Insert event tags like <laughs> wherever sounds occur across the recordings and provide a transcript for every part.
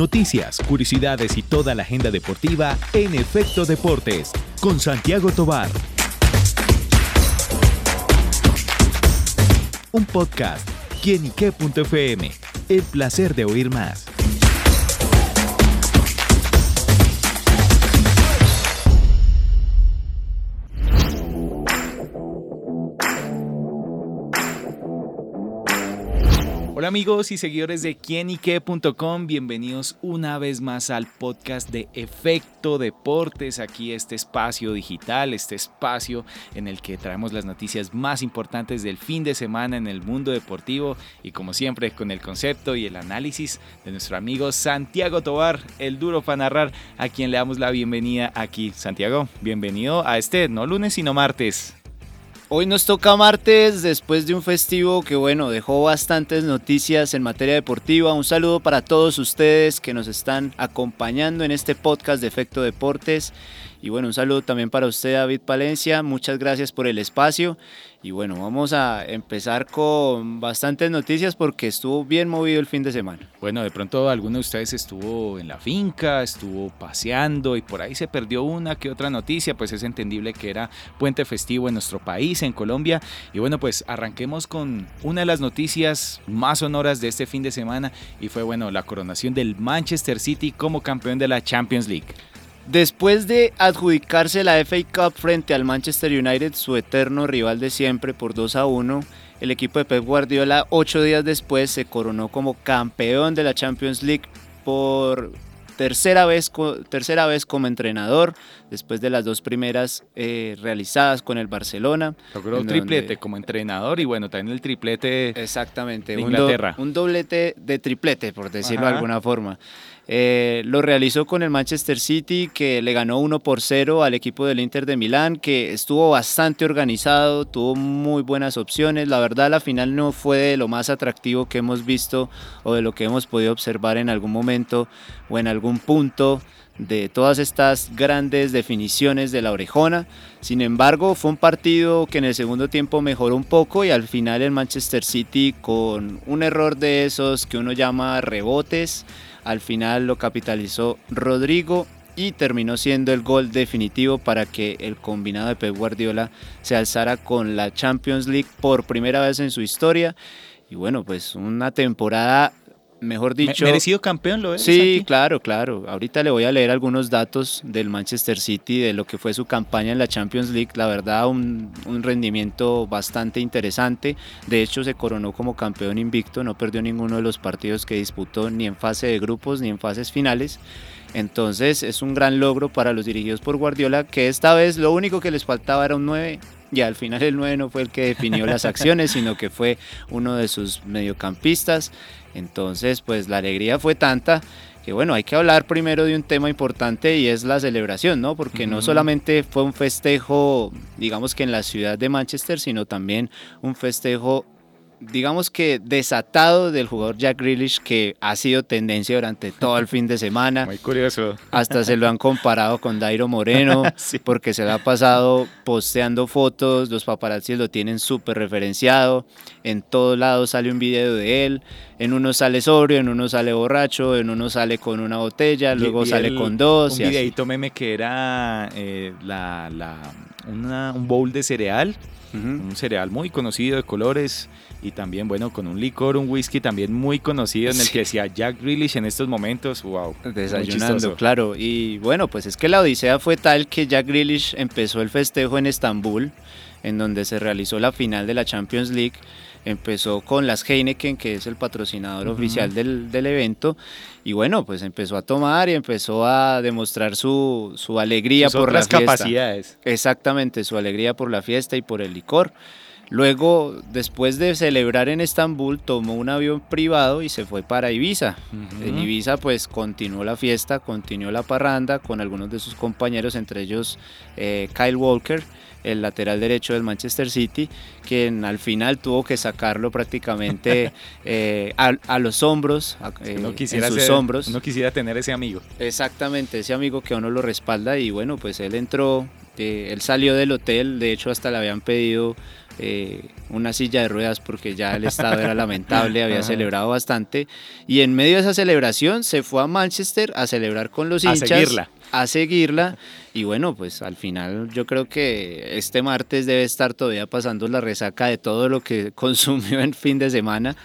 noticias, curiosidades y toda la agenda deportiva en Efecto Deportes con Santiago Tobar. Un podcast, quienique.fm. El placer de oír más. Hola amigos y seguidores de quienique.com, bienvenidos una vez más al podcast de Efecto Deportes, aquí este espacio digital, este espacio en el que traemos las noticias más importantes del fin de semana en el mundo deportivo y como siempre con el concepto y el análisis de nuestro amigo Santiago Tobar, el duro para narrar, a quien le damos la bienvenida aquí. Santiago, bienvenido a este, no lunes sino martes. Hoy nos toca martes después de un festivo que bueno, dejó bastantes noticias en materia deportiva. Un saludo para todos ustedes que nos están acompañando en este podcast de Efecto Deportes. Y bueno, un saludo también para usted, David Palencia. Muchas gracias por el espacio. Y bueno, vamos a empezar con bastantes noticias porque estuvo bien movido el fin de semana. Bueno, de pronto alguno de ustedes estuvo en la finca, estuvo paseando y por ahí se perdió una que otra noticia, pues es entendible que era puente festivo en nuestro país, en Colombia. Y bueno, pues arranquemos con una de las noticias más sonoras de este fin de semana y fue bueno, la coronación del Manchester City como campeón de la Champions League. Después de adjudicarse la FA Cup frente al Manchester United, su eterno rival de siempre por 2 a 1, el equipo de Pep Guardiola ocho días después se coronó como campeón de la Champions League por tercera vez, tercera vez como entrenador, después de las dos primeras eh, realizadas con el Barcelona. Logró un triplete como entrenador y bueno, también el triplete Exactamente, de Inglaterra. Un, doblete de triplete, por decirlo de alguna forma. Eh, lo realizó con el Manchester City, que le ganó 1 por 0 al equipo del Inter de Milán, que estuvo bastante organizado, tuvo muy buenas opciones. La verdad, la final no fue de lo más atractivo que hemos visto o de lo que hemos podido observar en algún momento o en algún punto de todas estas grandes definiciones de la orejona. Sin embargo, fue un partido que en el segundo tiempo mejoró un poco y al final el Manchester City con un error de esos que uno llama rebotes, al final lo capitalizó Rodrigo y terminó siendo el gol definitivo para que el combinado de Pep Guardiola se alzara con la Champions League por primera vez en su historia. Y bueno, pues una temporada mejor dicho. ¿Merecido campeón lo es? Sí, claro, claro. Ahorita le voy a leer algunos datos del Manchester City, de lo que fue su campaña en la Champions League. La verdad, un, un, rendimiento bastante interesante. De hecho, se coronó como campeón invicto, no perdió ninguno de los partidos que disputó, ni en fase de grupos, ni en fases finales. Entonces, es un gran logro para los dirigidos por Guardiola, que esta vez lo único que les faltaba era un 9 y al final el 9 no fue el que definió las acciones, sino que fue uno de sus mediocampistas. Entonces, pues la alegría fue tanta que bueno, hay que hablar primero de un tema importante y es la celebración, ¿no? Porque no solamente fue un festejo, digamos que en la ciudad de Manchester, sino también un festejo digamos que desatado del jugador Jack Grealish que ha sido tendencia durante todo el fin de semana. Muy curioso. Hasta se lo han comparado con Dairo Moreno <laughs> porque se le ha pasado posteando fotos, los paparazzi lo tienen súper referenciado, en todos lados sale un video de él, en uno sale sobrio, en uno sale borracho, en uno sale con una botella, luego sale con dos. Un videito meme que era eh, la, la, un bowl de cereal, un cereal muy conocido de colores y también, bueno, con un licor, un whisky también muy conocido en el que decía Jack Grealish en estos momentos, wow. Desayunando, claro. Y bueno, pues es que la odisea fue tal que Jack Grealish empezó el festejo en Estambul, en donde se realizó la final de la Champions League. Empezó con las Heineken, que es el patrocinador oficial del, del, evento, y bueno, pues empezó a tomar y empezó a demostrar su, su alegría por las capacidades. Exactamente, su alegría por la fiesta y por el licor. Luego, después de celebrar en Estambul, tomó un avión privado y se fue para Ibiza. En Ibiza pues continuó la fiesta, continuó la parranda con algunos de sus compañeros, entre ellos eh, Kyle Walker, el lateral derecho del Manchester City, quien al final tuvo que sacarlo prácticamente <laughs> eh, a, los hombros, no eh, quisiera en sus hombros. No quisiera tener ese amigo. Exactamente, ese amigo que uno lo respalda y bueno, pues él entró, él salió del hotel, de hecho hasta le habían pedido eh, una silla de ruedas porque ya el estado era <laughs> lamentable, había celebrado bastante. Y en medio de esa celebración se fue a Manchester a celebrar con los hinchas. A seguirla. A seguirla. Y bueno, pues al final yo creo que este martes debe estar todavía pasando la resaca de todo lo que <laughs> consumió en fin de semana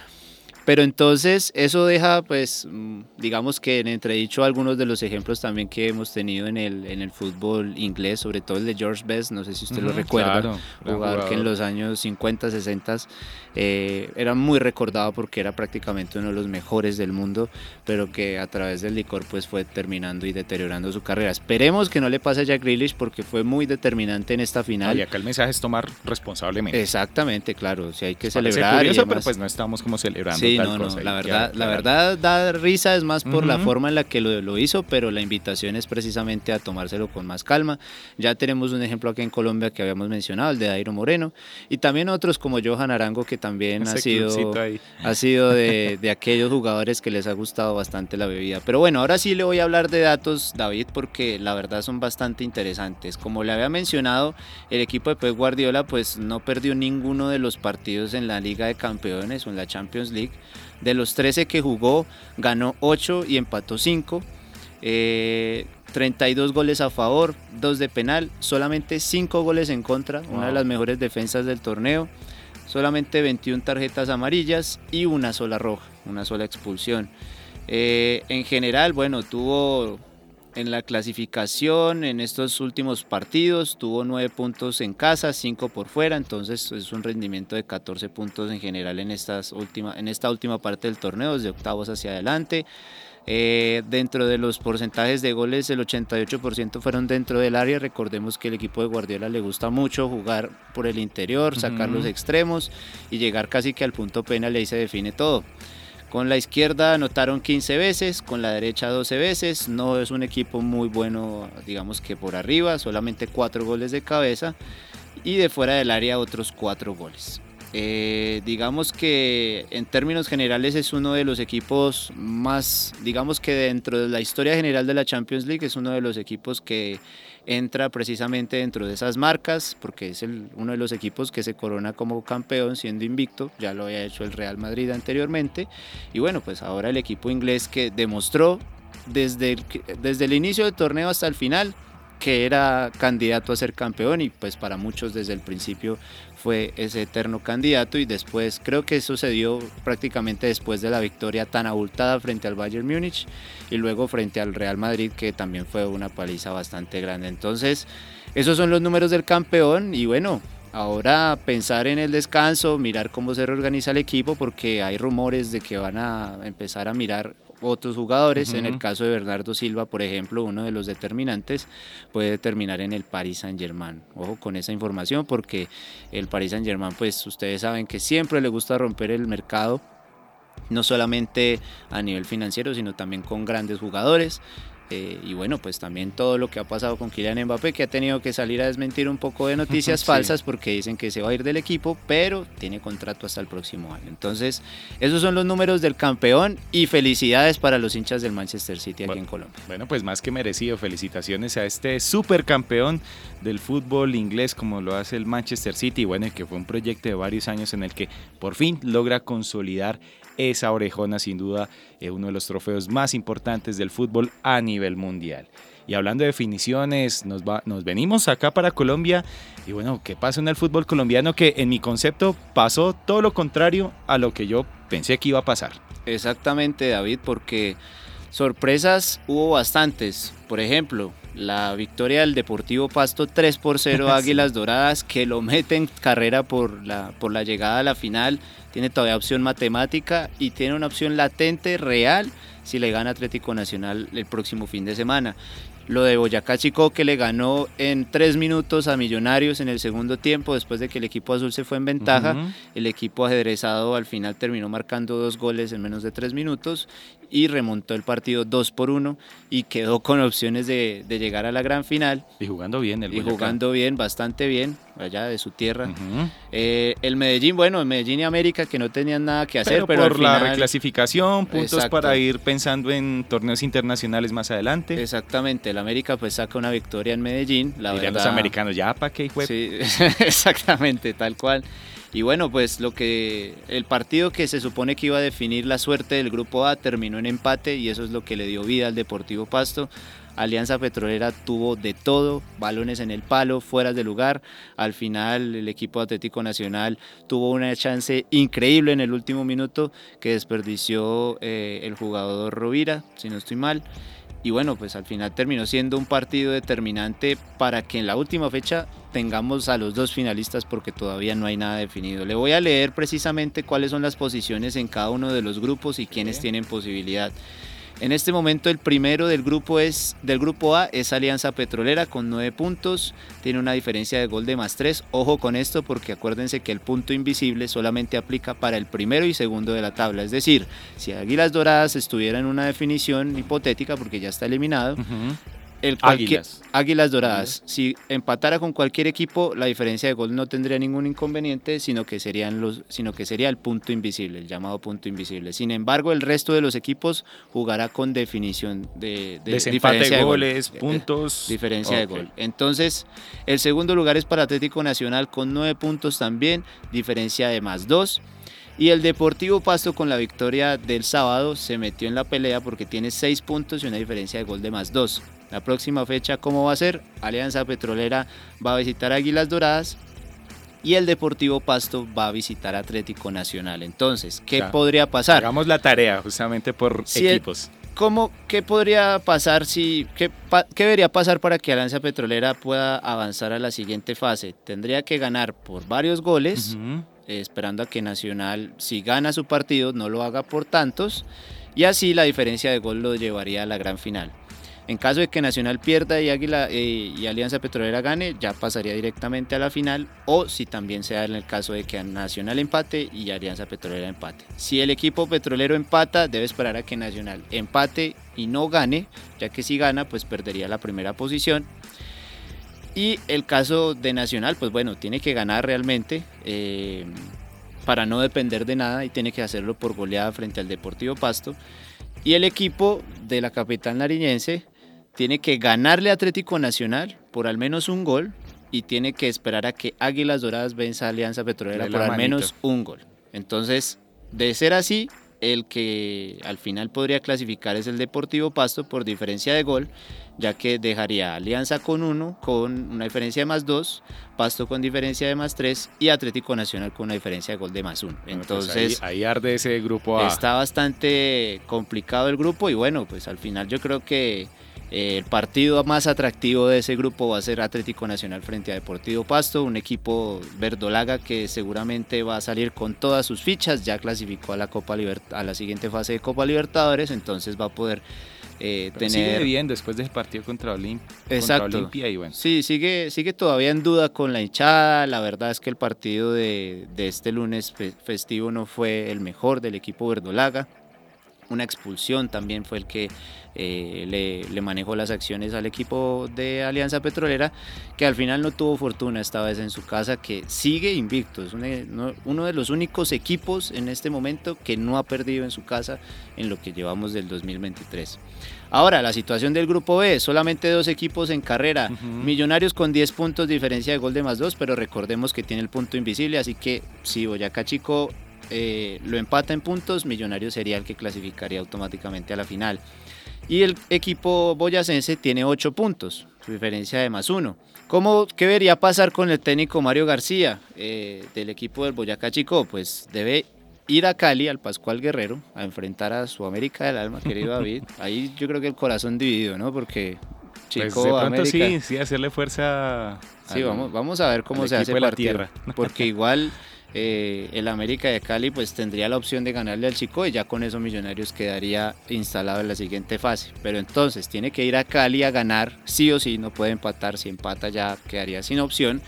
pero entonces eso deja, pues, mm, digamos que en entredicho algunos de los ejemplos también que hemos tenido en el, en el fútbol inglés, sobre todo el de George Best, no sé si usted lo recuerda, jugador que en los años 50, 60 eh, era muy recordado porque era prácticamente uno de los mejores del mundo, pero que a través del licor pues fue terminando y deteriorando su carrera. Esperemos que no le pase a Jack Grealish porque fue muy determinante en esta final. y acá el mensaje es tomar responsablemente. Exactamente, claro, si hay que celebrar. Curioso, pero pues no estamos como celebrando. Sí, no, no, la verdad, la verdad da risa, es más por la forma en la que lo, hizo, pero la invitación es precisamente a tomárselo con más calma. Ya tenemos un ejemplo aquí en Colombia que habíamos mencionado, el de Dairo Moreno, y también otros como Johan Arango, que también ha sido, ha sido de, <laughs> de aquellos jugadores que les ha gustado bastante la bebida. Pero bueno, ahora sí le voy a hablar de datos, David, porque la verdad son bastante interesantes. Como le había mencionado, el equipo de Pep Guardiola pues no perdió ninguno de los partidos en la Liga de Campeones o en la Champions League. De los 13 que jugó, ganó 8 y empató 5. 32 eh, goles a favor, 2 de penal, solamente 5 goles en contra, una de las mejores defensas del torneo, solamente 21 tarjetas amarillas y una sola roja, una sola expulsión. Eh, en general, bueno, tuvo en la clasificación en estos últimos partidos. Tuvo 9 puntos en casa, 5 por fuera, entonces es un rendimiento de 14 puntos en general en, estas última, en esta última parte del torneo, desde octavos hacia adelante. Eh, dentro de los porcentajes de goles, el 88% fueron dentro del área. Recordemos que el equipo de Guardiola le gusta mucho jugar por el interior, sacar los extremos y llegar casi que al punto penal y ahí se define todo. Con la izquierda anotaron 15 veces, con la derecha 12 veces. No es un equipo muy bueno, digamos que por arriba, solamente 4 goles de cabeza. Y de fuera del área otros 4 goles. Eh, digamos que en términos generales es uno de los equipos más, digamos que dentro de la historia general de la Champions League es uno de los equipos que entra precisamente dentro de esas marcas, porque es uno de los equipos que se corona como campeón siendo invicto, ya lo había hecho el Real Madrid anteriormente, y bueno, pues ahora el equipo inglés que demostró desde desde el inicio del torneo hasta el final que era candidato a ser campeón y pues para muchos desde el principio fue ese eterno candidato y después creo que sucedió prácticamente después de la victoria tan abultada frente al Bayern Múnich y luego frente al Real Madrid que también fue una paliza bastante grande. Entonces, esos son los números del campeón y bueno, ahora pensar en el descanso, mirar cómo se reorganiza el equipo porque hay rumores de que van a empezar a mirar otros jugadores. En el caso de Bernardo Silva, por ejemplo, uno de los determinantes puede terminar en el Paris Saint Germain. Ojo con esa información porque el Paris Saint Germain, pues ustedes saben que siempre le gusta romper el mercado no solamente a nivel financiero, sino también con grandes jugadores. Eh, y bueno, pues también todo lo que ha pasado con Kylian Mbappé, que ha tenido que salir a desmentir un poco de noticias <laughs> falsas porque dicen que se va a ir del equipo, pero tiene contrato hasta el próximo año. Entonces, esos son los números del campeón y felicidades para los hinchas del Manchester City aquí en Colombia. Bueno, pues más que merecido, felicitaciones a este supercampeón del fútbol inglés como lo hace el Manchester City, bueno, que fue un proyecto de varios años en el que por fin logra consolidar esa orejona sin duda es uno de los trofeos más importantes del fútbol a nivel mundial. Y hablando de definiciones, nos, nos venimos acá para Colombia y bueno, ¿qué pasa en el fútbol colombiano? Que en mi concepto pasó todo lo contrario a lo que yo pensé que iba a pasar. Exactamente, David, porque sorpresas hubo bastantes. Por ejemplo, la victoria del Deportivo Pasto 3 por 0 <laughs> Águilas Doradas que lo mete en carrera por la, por la llegada a la final tiene todavía opción matemática y tiene una opción latente real si le gana Atlético Nacional el próximo fin de semana. Lo de Boyacá Chico que le ganó en tres minutos a Millonarios en el segundo tiempo después de que el equipo azul se fue en ventaja. El equipo ajedrezado al final terminó marcando dos goles en menos de tres minutos y remontó el partido 2 por 1 y quedó con opciones de, llegar a la gran final. Y jugando bien el Y jugando bien, bastante bien, allá de su tierra. Eh, el Medellín, bueno, el Medellín y América que no tenían nada que hacer, pero, por la reclasificación, puntos para ir pensando en torneos internacionales más adelante. Exactamente, el América pues saca una victoria en Medellín. La verdad, los americanos, ya para qué, Sí, <laughs> exactamente, tal cual. Y bueno, pues lo que el partido que se supone que iba a definir la suerte del grupo A terminó en empate y eso es lo que le dio vida al Deportivo Pasto. Alianza Petrolera tuvo de todo, balones en el palo, fuera de lugar. Al final el equipo Atlético Nacional tuvo una chance increíble en el último minuto que desperdició eh, el jugador Rovira, si no estoy mal. Y bueno, pues al final terminó siendo un partido determinante para que en la última fecha tengamos a los dos finalistas porque todavía no hay nada definido. Le voy a leer precisamente cuáles son las posiciones en cada uno de los grupos y quiénes tienen posibilidad. En este momento el primero del grupo, es, del grupo A es Alianza Petrolera con 9 puntos, tiene una diferencia de gol de más 3. Ojo con esto porque acuérdense que el punto invisible solamente aplica para el primero y segundo de la tabla. Es decir, si Águilas Doradas estuviera en una definición hipotética porque ya está eliminado, Águilas. Águilas Doradas. Si empatara con cualquier equipo, la diferencia de gol no tendría ningún inconveniente, sino que, serían los, sino que sería el punto invisible, el llamado punto invisible. Sin embargo, el resto de los equipos jugará con definición de, diferencia de goles, puntos. Diferencia de gol. Entonces, el segundo lugar es para Atlético Nacional con nueve puntos también, diferencia de más dos. Y el Deportivo Pasto con la victoria del sábado se metió en la pelea porque tiene seis puntos y una diferencia de gol de más dos. La próxima fecha, ¿cómo va a ser? Alianza Petrolera va a visitar Águilas Doradas y el Deportivo Pasto va a visitar Atlético Nacional. Entonces, ¿qué podría pasar? Hagamos la tarea justamente por equipos. ¿Cómo, ¿Qué podría pasar si, qué, qué, debería pasar para que Alianza Petrolera pueda avanzar a la siguiente fase? Tendría que ganar por varios goles, eh, esperando a que Nacional, si gana su partido, no lo haga por tantos, y así la diferencia de gol lo llevaría a la gran final. En caso de que Nacional pierda y, Águila, eh, y Alianza Petrolera gane, ya pasaría directamente a la final. O si también sea en el caso de que Nacional empate y Alianza Petrolera empate. Si el equipo petrolero empata, debe esperar a que Nacional empate y no gane, ya que si gana, pues perdería la primera posición. Y el caso de Nacional, pues bueno, tiene que ganar realmente. Eh, para no depender de nada y tiene que hacerlo por goleada frente al Deportivo Pasto. Y el equipo de la capital nariñense tiene que ganarle Atlético Nacional por al menos un gol y tiene que esperar a que Águilas Doradas venza a Alianza Petrolera por al menos un gol. Entonces, de ser así, el que al final podría clasificar es el Deportivo Pasto por diferencia de gol, ya que dejaría Alianza con uno, con una diferencia de más dos, Pasto con diferencia de más tres y Atlético Nacional con una diferencia de gol de más uno. Pues Entonces, ahí, arde ese grupo A. Está bastante complicado el grupo y bueno, pues al final yo creo que el partido más atractivo de ese grupo va a ser Atlético Nacional frente a Deportivo Pasto, un equipo verdolaga que seguramente va a salir con todas sus fichas, ya clasificó a la Copa a la siguiente fase de Copa Libertadores, entonces va a poder eh, tener sigue bien después del partido contra, Olimpia y bueno. Sí, sigue sigue todavía en duda con la hinchada, la verdad es que el partido de, de este lunes festivo no fue el mejor del equipo verdolaga una expulsión también fue el que eh, le, manejó las acciones al equipo de Alianza Petrolera, que al final no tuvo fortuna esta vez en su casa, que sigue invicto. Es uno de los únicos equipos en este momento que no ha perdido en su casa en lo que llevamos del 2023. Ahora, la situación del grupo B, solamente dos equipos en carrera, Millonarios con 10 puntos, diferencia de gol de más dos, pero recordemos que tiene el punto invisible, así que si Boyacá Chico eh, lo empata en puntos, Millonarios sería el que clasificaría automáticamente a la final. Y el equipo boyacense tiene 8 puntos, su diferencia de más uno. ¿Cómo, ¿Qué debería pasar con el técnico Mario García eh, del equipo del Boyacá Chico? Pues debe ir a Cali, al Pascual Guerrero, a enfrentar a su América del Alma, querido David. <laughs> Ahí yo creo que el corazón dividido, ¿no? Porque pues Chico, América, sí, sí, hacerle fuerza. Sí, vamos, vamos a ver cómo se hace la tierra. Porque <laughs> igual eh, el América de Cali pues tendría la opción de ganarle al Chico y ya con eso Millonarios quedaría instalado en la siguiente fase. Pero entonces tiene que ir a Cali a ganar sí o sí, no puede empatar, si empata ya quedaría sin opción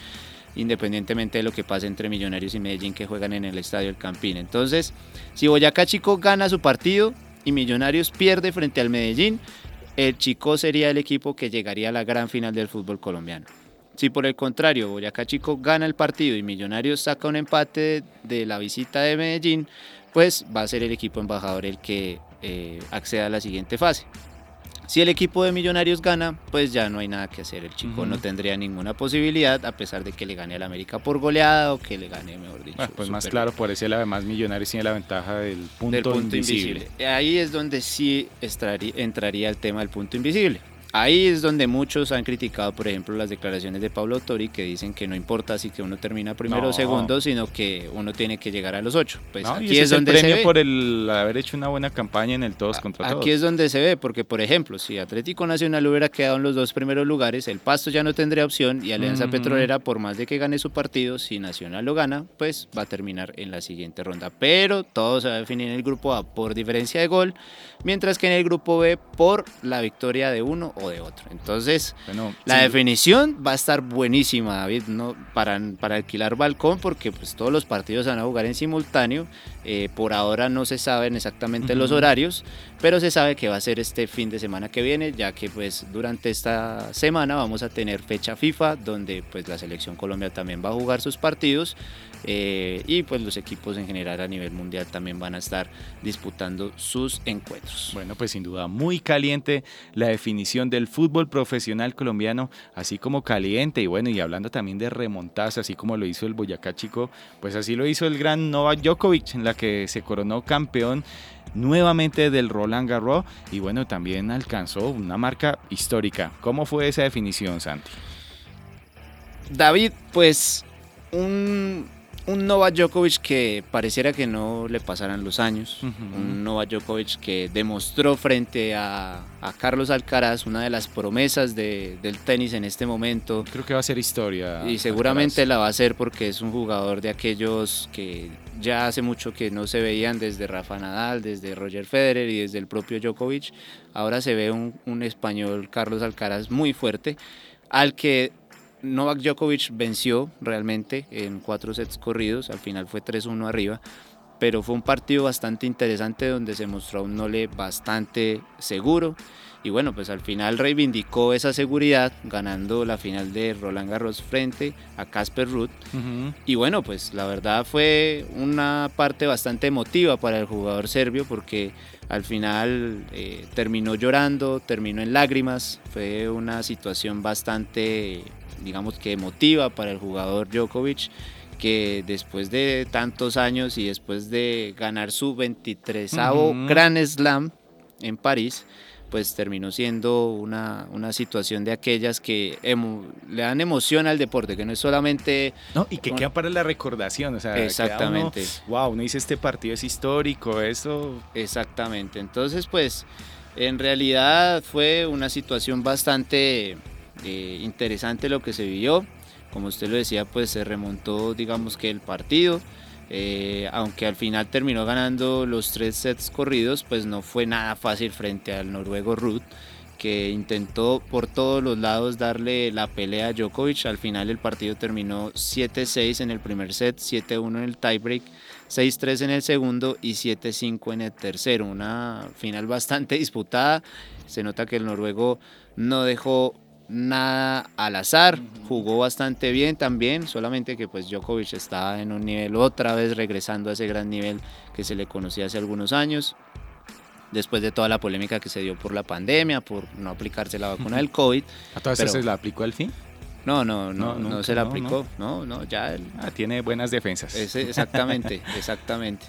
independientemente de lo que pase entre Millonarios y Medellín que juegan en el Estadio El Campín. Entonces, si Boyacá Chico gana su partido y Millonarios pierde frente al Medellín, el Chico sería el equipo que llegaría a la gran final del fútbol colombiano. Si por el contrario Boyacá Chico gana el partido y Millonarios saca un empate de, la visita de Medellín, pues va a ser el equipo embajador el que eh, acceda a la siguiente fase. Si el equipo de Millonarios gana, pues ya no hay nada que hacer. El chico no tendría ninguna posibilidad, a pesar de que le gane al América por goleada o que le gane, mejor dicho. pues más claro, por ese además Millonarios tiene la ventaja del punto, invisible. Ahí es donde sí entraría el tema del punto invisible. Ahí es donde muchos han criticado, por ejemplo, las declaraciones de Pablo Tori, que dicen que no importa si que uno termina primero o segundo, sino que uno tiene que llegar a los ocho. Pues aquí es, donde el premio por el haber hecho una buena campaña en el todos contra todos. Aquí es donde se ve, porque por ejemplo, si Atlético Nacional hubiera quedado en los dos primeros lugares, el Pasto ya no tendría opción y Alianza Petrolera, por más de que gane su partido, si Nacional lo gana, pues va a terminar en la siguiente ronda. Pero todo se va a definir en el grupo A por diferencia de gol, mientras que en el grupo B por la victoria de uno o de otro. Entonces, la definición va a estar buenísima, David, ¿no? para, para alquilar balcón, porque pues todos los partidos van a jugar en simultáneo. Eh, por ahora no se saben exactamente los horarios, pero se sabe que va a ser este fin de semana que viene, ya que pues durante esta semana vamos a tener fecha FIFA, donde pues la selección Colombia también va a jugar sus partidos. Eh, y pues los equipos en general a nivel mundial también van a estar disputando sus encuentros. Bueno, pues sin duda muy caliente la definición del fútbol profesional colombiano, así como caliente y bueno, y hablando también de remontas, así como lo hizo el Boyacá Chico, pues así lo hizo el gran Novak Djokovic, en la que se coronó campeón nuevamente del Roland Garros y bueno, también alcanzó una marca histórica. ¿Cómo fue esa definición, Santi? David, pues un un Novak Djokovic que pareciera que no le pasaran los años, un Novak Djokovic que demostró frente a, Carlos Alcaraz una de las promesas del tenis en este momento. Creo que va a ser historia. Y seguramente la va a ser porque es un jugador de aquellos que ya hace mucho que no se veían desde Rafa Nadal, desde Roger Federer y desde el propio Djokovic. Ahora se ve un, un español, Carlos Alcaraz, muy fuerte, al que Novak Djokovic venció realmente en cuatro sets corridos, al final fue 3-1 arriba, pero fue un partido bastante interesante donde se mostró un Nole bastante seguro. Y bueno, pues al final reivindicó esa seguridad ganando la final de Roland Garros frente a Casper Ruth y bueno, pues la verdad fue una parte bastante emotiva para el jugador serbio porque al final eh, terminó llorando, terminó en lágrimas, fue una situación bastante digamos que emotiva para el jugador Djokovic que después de tantos años y después de ganar su 23 Grand Slam en París, pues terminó siendo una, una situación de aquellas que le dan emoción al deporte, que no es solamente... No, y que queda para la recordación, o sea, exactamente. wow, no hice este partido, es histórico, eso... Exactamente, entonces pues en realidad fue una situación bastante eh, interesante lo que se vio. Como usted lo decía, pues se remontó, digamos que el partido. Eh, aunque al final terminó ganando los tres sets corridos, pues no fue nada fácil frente al noruego Ruth, que intentó por todos los lados darle la pelea a Djokovic. Al final el partido terminó 7-6 en el primer set, 7-1 en el tiebreak, 6-3 en el segundo y 7-5 en el tercero. Una final bastante <laughs> disputada. Se nota que el noruego no dejó nada al azar, jugó bastante bien también, solamente que pues Djokovic estaba en un nivel otra vez regresando a ese gran nivel que se le conocía hace algunos años, después de toda la polémica que se dio por la pandemia, por no aplicarse la vacuna del <laughs> COVID. ¿A todas se la aplicó al fin? No, no, no, no, se la aplicó, no, no, ya ah, tiene buenas defensas. exactamente, <laughs> exactamente.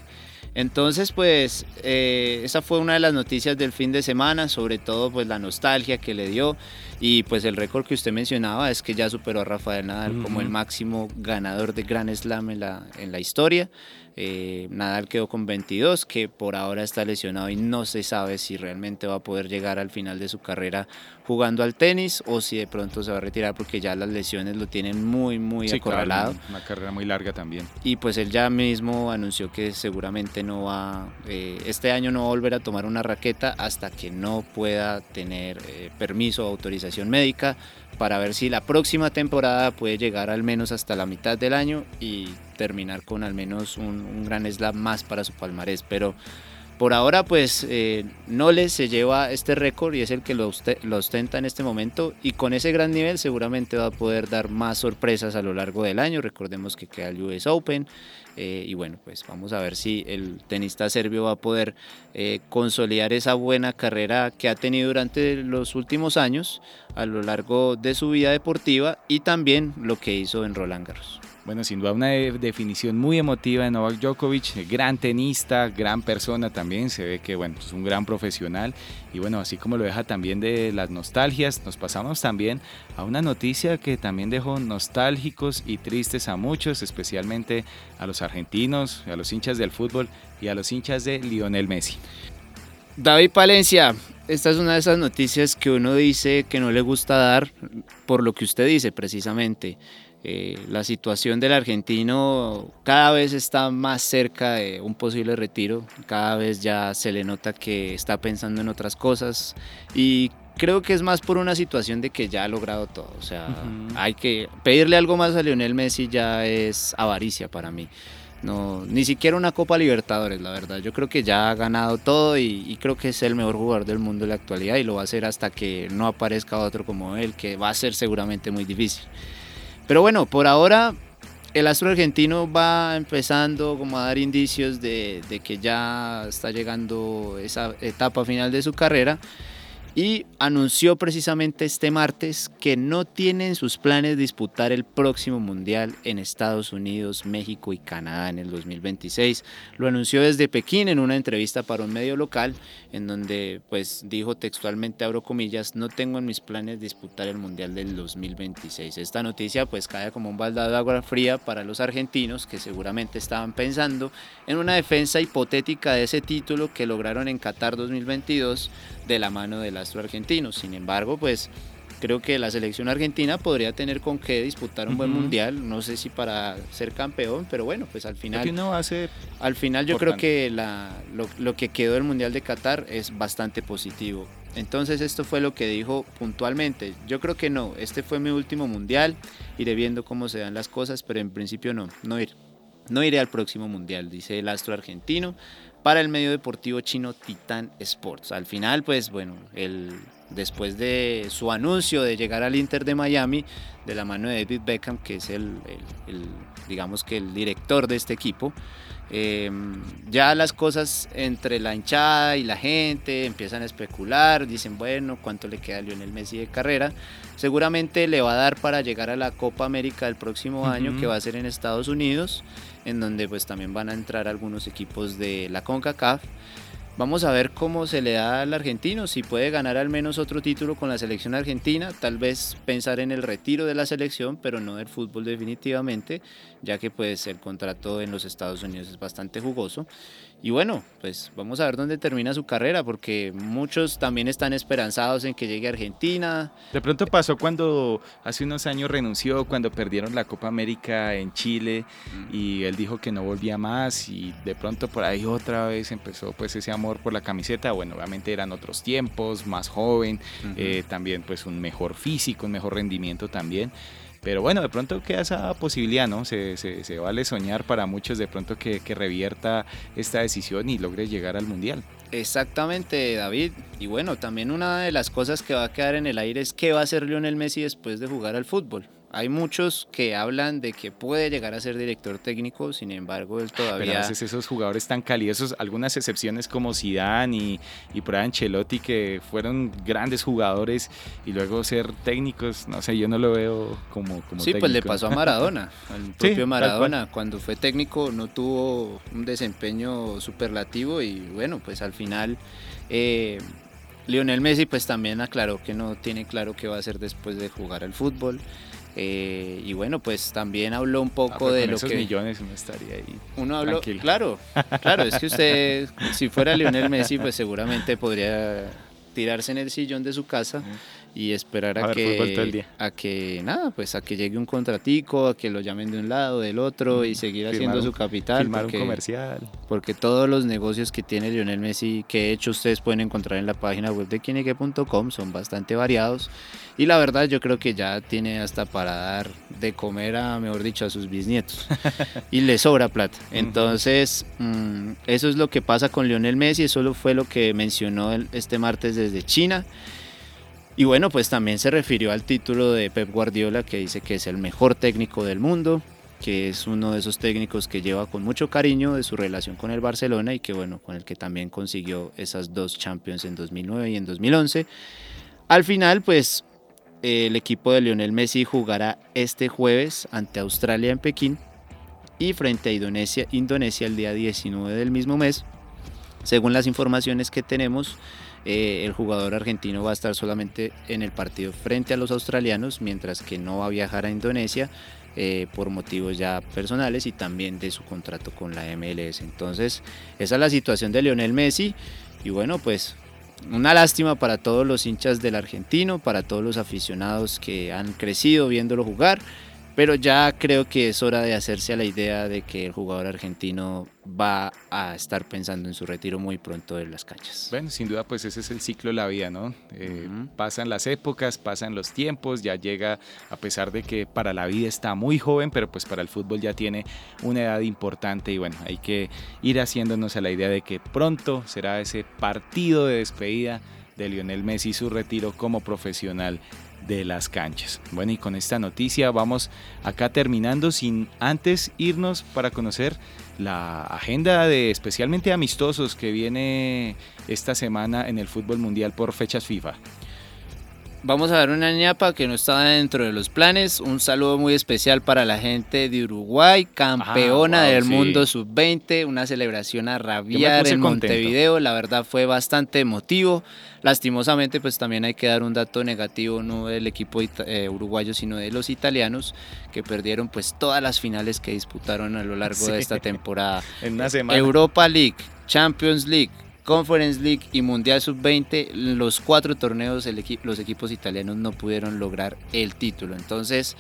Entonces, pues, eh, esa fue una de las noticias del fin de semana, sobre todo pues la nostalgia que le dio y pues el récord que usted mencionaba es que ya superó a Rafael Nadal como el máximo ganador de Grand Slam en la, en la historia. Eh, Nadal quedó con 22, que por ahora está lesionado y no se sabe si realmente va a poder llegar al final de su carrera jugando al tenis o si de pronto se va a retirar porque ya las lesiones lo tienen muy, muy acorralado. una carrera muy larga también. Y pues él ya mismo anunció que seguramente no va, eh, este año no va a volver a tomar una raqueta hasta que no pueda tener eh, permiso o autorización médica para ver si la próxima temporada puede llegar al menos hasta la mitad del año y terminar con al menos un, gran slam más para su palmarés. Pero Por ahora, pues eh, Nole se lleva este récord y es el que lo, ostenta en este momento. Y con ese gran nivel, seguramente va a poder dar más sorpresas a lo largo del año. Recordemos que queda el US Open. Eh, y bueno, pues vamos a ver si el tenista serbio va a poder eh, consolidar esa buena carrera que ha tenido durante los últimos años a lo largo de su vida deportiva y también lo que hizo en Roland Garros. Bueno, sin duda una definición muy emotiva de Novak Djokovic, gran tenista, gran persona también, se ve que bueno, es un gran profesional y bueno, así como lo deja también de las nostalgias, nos pasamos también a una noticia que también dejó nostálgicos y tristes a muchos, especialmente a los argentinos, a los hinchas del fútbol y a los hinchas de Lionel Messi. David Palencia, esta es una de esas noticias que uno dice que no le gusta dar por lo que usted dice precisamente. Eh, la situación del argentino cada vez está más cerca de un posible retiro, cada vez ya se le nota que está pensando en otras cosas y creo que es más por una situación de que ya ha logrado todo, o sea, hay que pedirle algo más a Lionel Messi ya es avaricia para mí. No, ni siquiera una Copa Libertadores, la verdad. Yo creo que ya ha ganado todo y, y, creo que es el mejor jugador del mundo en la actualidad y lo va a hacer hasta que no aparezca otro como él, que va a ser seguramente muy difícil. Pero bueno, por ahora el astro argentino va empezando como a dar indicios de, de que ya está llegando esa etapa final de su carrera y anunció precisamente este martes que no tiene en sus planes disputar el próximo Mundial en Estados Unidos, México y Canadá en el 2026. Lo anunció desde Pekín en una entrevista para un medio local en donde pues dijo textualmente, abro comillas, no tengo en mis planes disputar el Mundial del 2026. Esta noticia pues cae como un baldado de agua fría para los argentinos que seguramente estaban pensando en una defensa hipotética de ese título que lograron en Qatar 2022 de la mano del astro argentino. Sin embargo, pues creo que la selección argentina podría tener con qué disputar un buen mundial, no sé si para ser campeón, pero bueno, pues al final no hace al final yo creo que la, lo, lo, que quedó del mundial de Qatar es bastante positivo. Entonces esto fue lo que dijo puntualmente. Yo creo que no, este fue mi último mundial, iré viendo cómo se dan las cosas, pero en principio no, no ir, no iré al próximo mundial, dice el astro argentino para el medio deportivo chino Titan Sports. Al final, pues bueno, el, después de su anuncio de llegar al Inter de Miami, de la mano de David Beckham, que es el, digamos que el director de este equipo, em, ya las cosas entre la hinchada y la gente empiezan a especular, dicen, bueno, ¿cuánto le queda a Lionel Messi de carrera? Seguramente le va a dar para llegar a la Copa América del próximo año, que va a ser en Estados Unidos en donde pues también van a entrar algunos equipos de la CONCACAF. Vamos a ver cómo se le da al argentino, si puede ganar al menos otro título con la selección argentina, tal vez pensar en el retiro de la selección, pero no del fútbol definitivamente, ya que pues el contrato en los Estados Unidos es bastante jugoso. Y bueno, pues vamos a ver dónde termina su carrera, porque muchos también están esperanzados en que llegue a Argentina. De pronto pasó cuando hace unos años renunció, cuando perdieron la Copa América en Chile, mm. y él dijo que no volvía más, y de pronto por ahí otra vez empezó pues ese amor por la camiseta. Bueno, obviamente eran otros tiempos, más joven, eh, también pues un mejor físico, un mejor rendimiento también. Pero bueno, de pronto queda esa posibilidad, ¿no? Se, se, vale soñar para muchos de pronto que, que, revierta esta decisión y logre llegar al Mundial. Exactamente, David. Y bueno, también una de las cosas que va a quedar en el aire es qué va a hacer Lionel Messi después de jugar al fútbol. Hay muchos que hablan de que puede llegar a ser director técnico, sin embargo, él todavía... Pero a veces esos jugadores tan calidosos, algunas excepciones como Zidane y, y por Ancelotti, que fueron grandes jugadores y luego ser técnicos, no sé, yo no lo veo como, como Sí, pues le pasó a Maradona, <laughs> al propio Maradona. Cuando fue técnico no tuvo un desempeño superlativo y bueno, pues al final... Eh, Lionel Messi pues también aclaró que no tiene claro qué va a hacer después de jugar al fútbol. Eh, y bueno, pues también habló un poco ah, de lo esos que... millones uno estaría ahí. Uno habló... Claro, claro, es que <laughs> usted, si fuera Lionel Messi, pues seguramente podría tirarse en el sillón de su casa y esperar a, que a que nada pues a que llegue un contratico a que lo llamen de un lado del otro y seguir haciendo su capital firmar un comercial. porque todos los negocios que tiene Lionel Messi que de hecho ustedes pueden encontrar en la página web de quienique.com son bastante variados. Y la verdad yo creo que ya tiene hasta para dar de comer a mejor dicho a sus bisnietos. <laughs> Y le sobra plata. Entonces mm, eso es lo que pasa con Lionel Messi eso fue lo que mencionó este martes desde China y bueno, pues también se refirió al título de Pep Guardiola, que dice que es el mejor técnico del mundo, que es uno de esos técnicos que lleva con mucho cariño de su relación con el Barcelona y que bueno, con el que también consiguió esas dos Champions en 2009 y en 2011. Al final, pues el equipo de Lionel Messi jugará este jueves ante Australia en Pekín y frente a Indonesia, Indonesia el día 19 del mismo mes. Según las informaciones que tenemos, eh, el jugador argentino va a estar solamente en el partido frente a los australianos, mientras que no va a viajar a Indonesia eh, por motivos ya personales y también de su contrato con la MLS. Entonces, esa es la situación de Lionel Messi y bueno, pues una lástima para todos los hinchas del argentino, para todos los aficionados que han crecido viéndolo jugar pero ya creo que es hora de hacerse a la idea de que el jugador argentino va a estar pensando en su retiro muy pronto de las canchas. Bueno, sin duda, pues ese es el ciclo de la vida, ¿no? Eh, pasan las épocas, pasan los tiempos, ya llega, a pesar de que para la vida está muy joven, pero pues para el fútbol ya tiene una edad importante y bueno, hay que ir haciéndonos a la idea de que pronto será ese partido de despedida de Lionel Messi, su retiro como profesional de las canchas. Bueno, y con esta noticia vamos acá terminando sin antes irnos para conocer la agenda de especialmente amistosos que viene esta semana en el fútbol mundial por fechas FIFA. Vamos a dar una ñapa que no estaba dentro de los planes. Un saludo muy especial para la gente de Uruguay, campeona del mundo sub-20. Una celebración a rabiar en Montevideo. La verdad fue bastante emotivo. Lastimosamente, pues también hay que dar un dato negativo, no del equipo eh, uruguayo, sino de los italianos, que perdieron pues todas las finales que disputaron a lo largo de esta temporada. <laughs> en una semana. Europa League, Champions League, Conference League y Mundial Sub-20, los cuatro torneos los equipos italianos no pudieron lograr el título. Entonces,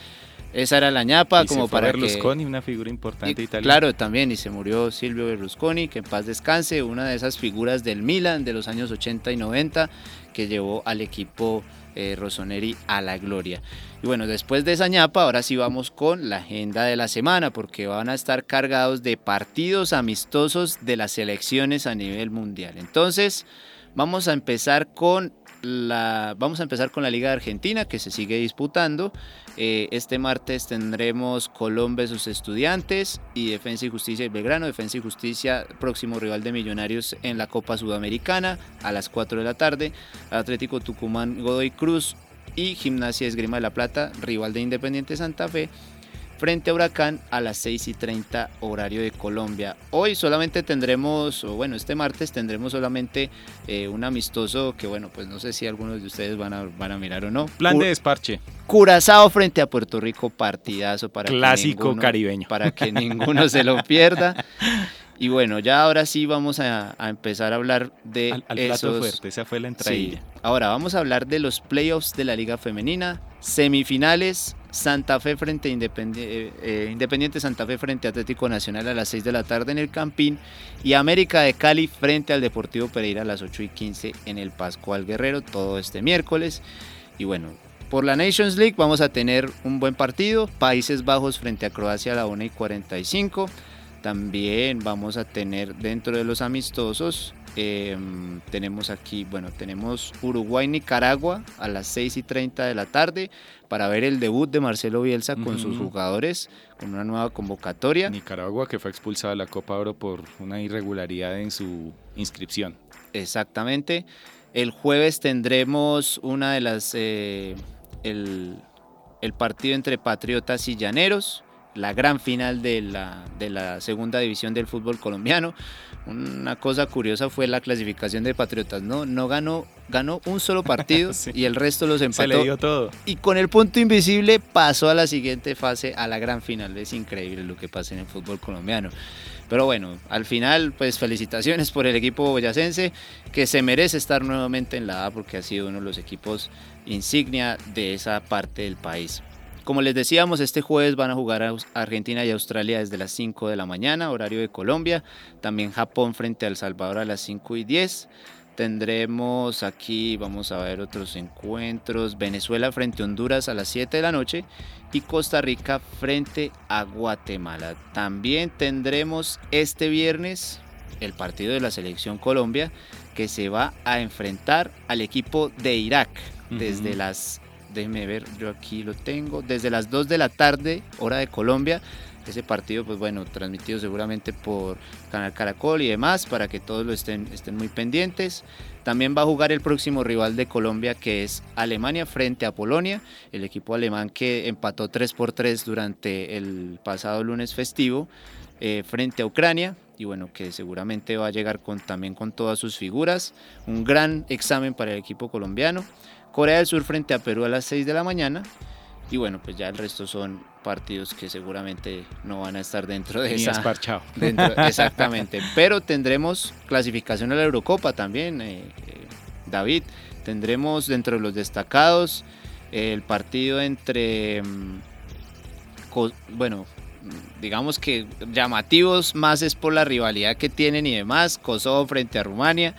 esa era la ñapa como para Berlusconi, una figura importante italiana. Claro, también, y se murió Silvio Berlusconi, que en paz descanse, una de esas figuras del Milan de los años 80 y 90 que llevó al equipo eh, Rossoneri a la gloria. Y bueno, después de esa ñapa, ahora sí vamos con la agenda de la semana, porque van a estar cargados de partidos amistosos de las selecciones a nivel mundial. Entonces, vamos a empezar con vamos a empezar con la Liga Argentina que se sigue disputando. Eh, este martes tendremos Colombia sus estudiantes y Defensa y Justicia y Belgrano. Defensa y Justicia, próximo rival de Millonarios en la Copa Sudamericana a las 4 de la tarde. Atlético Tucumán Godoy Cruz y Gimnasia Esgrima de la Plata, rival de Independiente Santa Fe frente a Huracán a las 6 y 30 horario de Colombia. Hoy solamente tendremos, o bueno, este martes tendremos solamente eh, un amistoso que bueno, pues no sé si algunos de ustedes van a, van a mirar o no. Plan de desparche. Curazao frente a Puerto Rico, partidazo para Clásico caribeño. Para que ninguno se lo pierda. Y bueno, ya ahora sí vamos a, empezar a hablar de al, esos... fuerte, esa fue la entrada. Ahora vamos a hablar de los playoffs de la Liga Femenina, semifinales, Santa Fe frente eh, eh, Independiente, Santa Fe frente a Atlético Nacional a las 6 de la tarde en el Campín y América de Cali frente al Deportivo Pereira a las 8 y 15 en el Pascual Guerrero, todo este miércoles. Y bueno, por la Nations League vamos a tener un buen partido, Países Bajos frente a Croacia a la 1 y 45. También vamos a tener dentro de los amistosos, em, tenemos aquí, bueno, tenemos Uruguay-Nicaragua a las 6 y 30 de la tarde para ver el debut de Marcelo Bielsa con sus jugadores, con una nueva convocatoria. Nicaragua que fue expulsada de la Copa Oro por una irregularidad en su inscripción. Exactamente. El jueves tendremos una de las... Eh, el, el partido entre Patriotas y Llaneros la gran final de la, de la segunda división del fútbol colombiano. Una cosa curiosa fue la clasificación de Patriotas, ¿no? No ganó, ganó un solo partido <laughs> y el resto los empató. Se le dio todo. Y con el punto invisible pasó a la siguiente fase, a la gran final. Es increíble lo que pasa en el fútbol colombiano. Pero bueno, al final, pues felicitaciones por el equipo boyacense, que se merece estar nuevamente en la A porque ha sido uno de los equipos insignia de esa parte del país. Como les decíamos, este jueves van a jugar a Argentina y Australia desde las 5 de la mañana, horario de Colombia. También Japón frente a El Salvador a las 5 y 10. Tendremos aquí, vamos a ver otros encuentros, Venezuela frente a Honduras a las 7 de la noche y Costa Rica frente a Guatemala. También tendremos este viernes el partido de la selección Colombia que se va a enfrentar al equipo de Irak desde las, déjeme ver, yo aquí lo tengo, desde las 2 de la tarde, hora de Colombia ese partido, pues bueno, transmitido seguramente por Canal Caracol y demás, para que todos lo estén, estén muy pendientes. También va a jugar el próximo rival de Colombia, que es Alemania frente a Polonia, el equipo alemán que empató 3 por 3 durante el pasado lunes festivo eh, frente a Ucrania y bueno, que seguramente va a llegar con, también con todas sus figuras. Un gran examen para el equipo colombiano. Corea del Sur frente a Perú a las 6 de la mañana. Y bueno, pues ya el resto son partidos que seguramente no van a estar dentro de esa. <laughs> exactamente. Pero tendremos clasificación a la Eurocopa también, eh, eh, David. Tendremos dentro de los destacados el partido entre. Mm, bueno, digamos que llamativos más es por la rivalidad que tienen y demás. Kosovo frente a Rumania.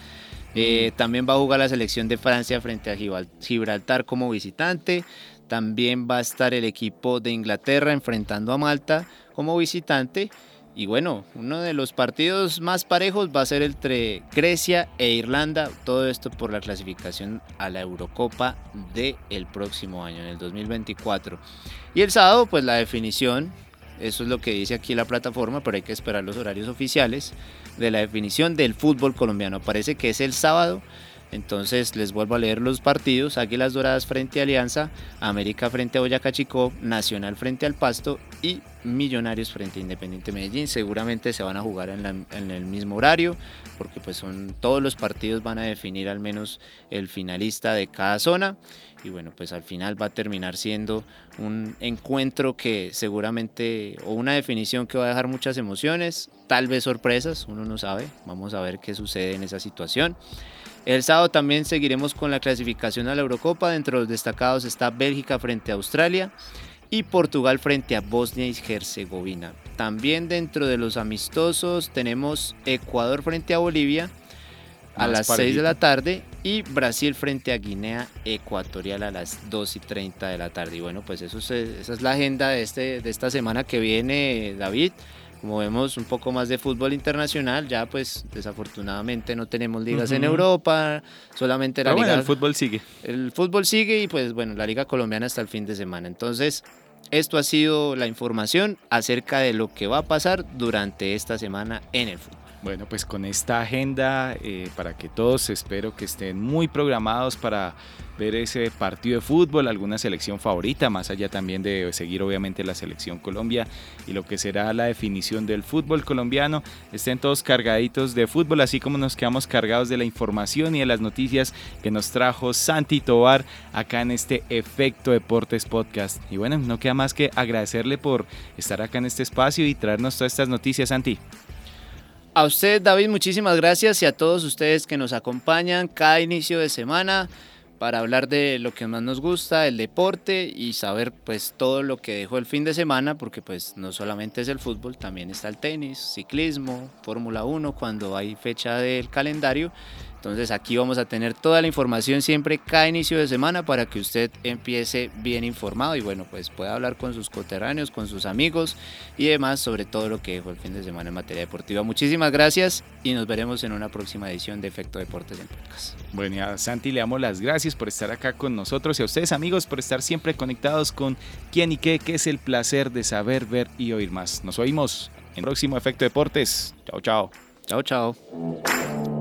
Eh, también va a jugar la selección de Francia frente a Gibraltar como visitante. También va a estar el equipo de Inglaterra enfrentando a Malta como visitante. Y bueno, uno de los partidos más parejos va a ser entre Grecia e Irlanda. Todo esto por la clasificación a la Eurocopa del el próximo año, en el 2024. Y el sábado, pues la definición, eso es lo que dice aquí la plataforma, pero hay que esperar los horarios oficiales de la definición del fútbol colombiano. Parece que es el sábado entonces les vuelvo a leer los partidos. Águilas Doradas frente a Alianza, América frente a Boyacá Chicó, Nacional frente al Pasto y Millonarios frente a Independiente Medellín. Seguramente se van a jugar en, el mismo horario porque pues son todos los partidos van a definir al menos el finalista de cada zona. Y bueno, pues al final va a terminar siendo un encuentro que seguramente, o una definición que va a dejar muchas emociones, tal vez sorpresas, uno no sabe. Vamos a ver qué sucede en esa situación. El sábado también seguiremos con la clasificación a la Eurocopa. Dentro de los destacados está Bélgica frente a Australia y Portugal frente a Bosnia y Herzegovina. También dentro de los amistosos tenemos Ecuador frente a Bolivia a las 6 de la tarde y Brasil frente a Guinea Ecuatorial a las 2 y 30 de la tarde. Y bueno, pues eso esa es la agenda de, este, de esta semana que viene, David como vemos un poco más de fútbol internacional, ya pues desafortunadamente no tenemos ligas en Europa, solamente la liga... el fútbol sigue. El fútbol sigue y pues bueno, la liga colombiana hasta el fin de semana. Entonces, esto ha sido la información acerca de lo que va a pasar durante esta semana en el fútbol. Bueno, pues con esta agenda, eh, para que todos espero que estén muy programados para ver ese partido de fútbol, alguna selección favorita, más allá también de seguir obviamente la selección Colombia y lo que será la definición del fútbol colombiano. Estén todos cargaditos de fútbol, así como nos quedamos cargados de la información y de las noticias que nos trajo Santi Tobar acá en este Efecto Deportes Podcast. Y bueno, no queda más que agradecerle por estar acá en este espacio y traernos todas estas noticias, Santi. A usted, David, muchísimas gracias y a todos ustedes que nos acompañan cada inicio de semana para hablar de lo que más nos gusta, el deporte y saber pues todo lo que dejó el fin de semana, porque pues no solamente es el fútbol, también está el tenis, ciclismo, Fórmula 1 cuando hay fecha del calendario entonces aquí vamos a tener toda la información siempre cada inicio de semana para que usted empiece bien informado y bueno, pues pueda hablar con sus coterráneos, con sus amigos y demás sobre todo lo que dejó el fin de semana en materia deportiva. Muchísimas gracias y nos veremos en una próxima edición de Efecto Deportes en Podcast. Bueno, a Santi le damos las gracias por estar acá con nosotros y a ustedes amigos por estar siempre conectados con quién y qué, que es el placer de saber, ver y oír más. Nos oímos en el próximo Efecto Deportes. Chao, chao. Chao, chao.